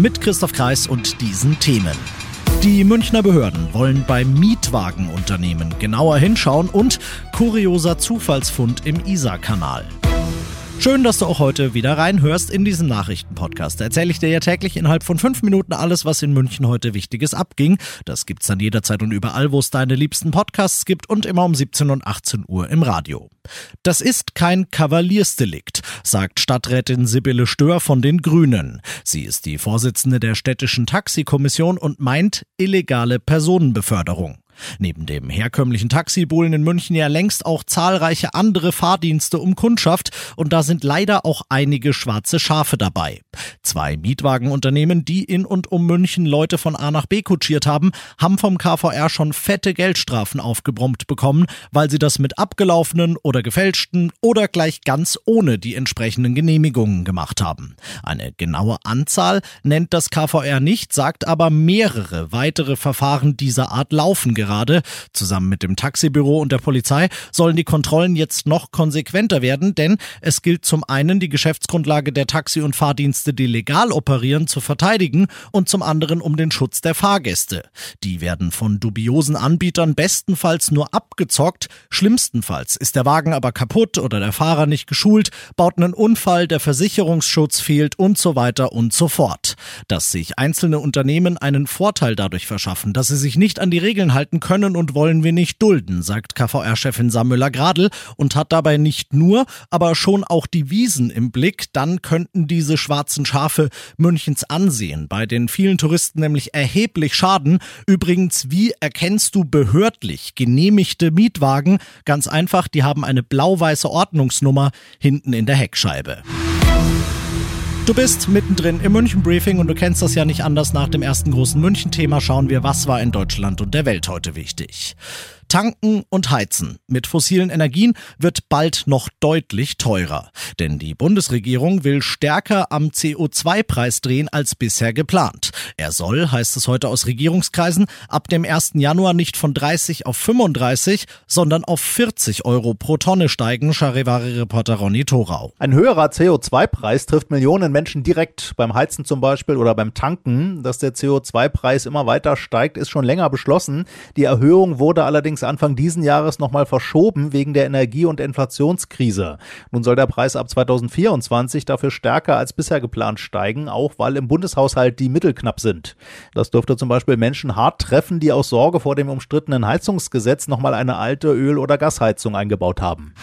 Mit Christoph Kreis und diesen Themen. Die Münchner Behörden wollen beim Mietwagenunternehmen genauer hinschauen und kurioser Zufallsfund im Isar-Kanal. Schön, dass du auch heute wieder reinhörst in diesen Nachrichtenpodcast. Da erzähle ich dir ja täglich innerhalb von fünf Minuten alles, was in München heute Wichtiges abging. Das gibt's dann jederzeit und überall, wo es deine liebsten Podcasts gibt und immer um 17 und 18 Uhr im Radio. Das ist kein Kavaliersdelikt, sagt Stadträtin Sibylle Stör von den Grünen. Sie ist die Vorsitzende der städtischen Taxikommission und meint illegale Personenbeförderung. Neben dem herkömmlichen Taxibullen in München ja längst auch zahlreiche andere Fahrdienste um Kundschaft und da sind leider auch einige schwarze Schafe dabei. Zwei Mietwagenunternehmen, die in und um München Leute von A nach B kutschiert haben, haben vom KVR schon fette Geldstrafen aufgebrummt bekommen, weil sie das mit abgelaufenen oder gefälschten oder gleich ganz ohne die entsprechenden Genehmigungen gemacht haben. Eine genaue Anzahl nennt das KVR nicht, sagt aber mehrere weitere Verfahren dieser Art laufen gerade gerade. Zusammen mit dem Taxibüro und der Polizei sollen die Kontrollen jetzt noch konsequenter werden, denn es gilt zum einen die Geschäftsgrundlage der Taxi- und Fahrdienste, die legal operieren, zu verteidigen und zum anderen um den Schutz der Fahrgäste. Die werden von dubiosen Anbietern bestenfalls nur abgezockt, schlimmstenfalls ist der Wagen aber kaputt oder der Fahrer nicht geschult, baut einen Unfall, der Versicherungsschutz fehlt und so weiter und so fort. Dass sich einzelne Unternehmen einen Vorteil dadurch verschaffen, dass sie sich nicht an die Regeln halten, Verhalten können und wollen wir nicht dulden, sagt KVR-Chefin Samüller Gradl und hat dabei nicht nur, aber schon auch die Wiesen im Blick. Dann könnten diese schwarzen Schafe Münchens Ansehen bei den vielen Touristen nämlich erheblich schaden. Übrigens, wie erkennst du behördlich genehmigte Mietwagen? Ganz einfach, die haben eine blau-weiße Ordnungsnummer hinten in der Heckscheibe. Du bist mittendrin im München Briefing und du kennst das ja nicht anders. Nach dem ersten großen München-Thema schauen wir, was war in Deutschland und der Welt heute wichtig. Tanken und Heizen mit fossilen Energien wird bald noch deutlich teurer. Denn die Bundesregierung will stärker am CO2-Preis drehen als bisher geplant. Er soll, heißt es heute aus Regierungskreisen, ab dem 1. Januar nicht von 30 auf 35, sondern auf 40 Euro pro Tonne steigen, Charivari-Reporter Ronny Thorau. Ein höherer CO2-Preis trifft Millionen Menschen direkt beim Heizen zum Beispiel oder beim Tanken. Dass der CO2-Preis immer weiter steigt, ist schon länger beschlossen. Die Erhöhung wurde allerdings allerdings Anfang diesen Jahres nochmal verschoben wegen der Energie- und Inflationskrise. Nun soll der Preis ab 2024 dafür stärker als bisher geplant steigen, auch weil im Bundeshaushalt die Mittel knapp sind. Das dürfte zum Beispiel Menschen hart treffen, die aus Sorge vor dem umstrittenen Heizungsgesetz nochmal eine alte Öl- oder Gasheizung eingebaut haben.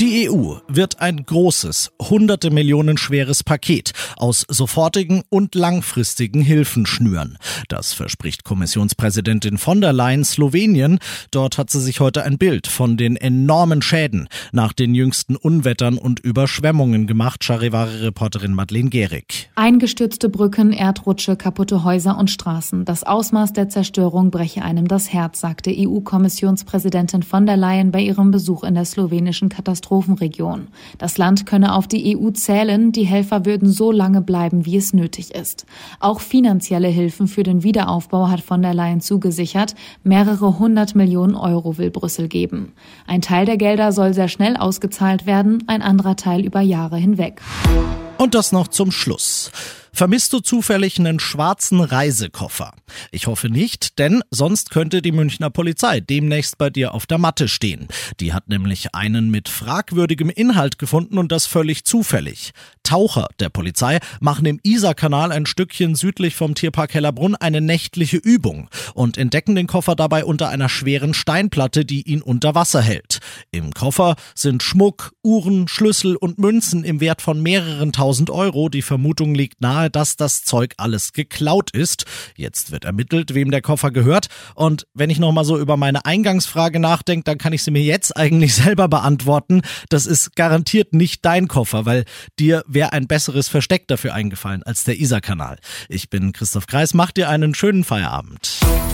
Die EU wird ein großes, hunderte Millionen schweres Paket aus sofortigen und langfristigen Hilfen schnüren. Das verspricht Kommissionspräsidentin von der Leyen Slowenien. Dort hat sie sich heute ein Bild von den enormen Schäden nach den jüngsten Unwettern und Überschwemmungen gemacht. Charivari-Reporterin Madeleine Gehrig. Eingestürzte Brücken, Erdrutsche, kaputte Häuser und Straßen. Das Ausmaß der Zerstörung breche einem das Herz, sagte EU-Kommissionspräsidentin von der Leyen bei ihrem Besuch in der slowenischen Katastrophe Katastrophenregion. Das Land könne auf die EU zählen, die Helfer würden so lange bleiben, wie es nötig ist. Auch finanzielle Hilfen für den Wiederaufbau hat von der Leyen zugesichert. Mehrere hundert Millionen Euro will Brüssel geben. Ein Teil der Gelder soll sehr schnell ausgezahlt werden, ein anderer Teil über Jahre hinweg. Und das noch zum Schluss. Vermisst du zufällig einen schwarzen Reisekoffer? Ich hoffe nicht, denn sonst könnte die Münchner Polizei demnächst bei dir auf der Matte stehen. Die hat nämlich einen mit fragwürdigem Inhalt gefunden und das völlig zufällig. Taucher der Polizei machen im Isarkanal ein Stückchen südlich vom Tierpark Hellerbrunn eine nächtliche Übung und entdecken den Koffer dabei unter einer schweren Steinplatte, die ihn unter Wasser hält. Im Koffer sind Schmuck, Uhren, Schlüssel und Münzen im Wert von mehreren tausend Euro. Die Vermutung liegt nahe, nahe, dass das Zeug alles geklaut ist. Jetzt wird ermittelt, wem der Koffer gehört. Und wenn ich nochmal so über meine Eingangsfrage nachdenke, dann kann ich sie mir jetzt eigentlich selber beantworten. Das ist garantiert nicht dein Koffer, weil dir wäre ein besseres Versteck dafür eingefallen als der Isar-Kanal. Ich bin Christoph Kreis, mach dir einen schönen Feierabend.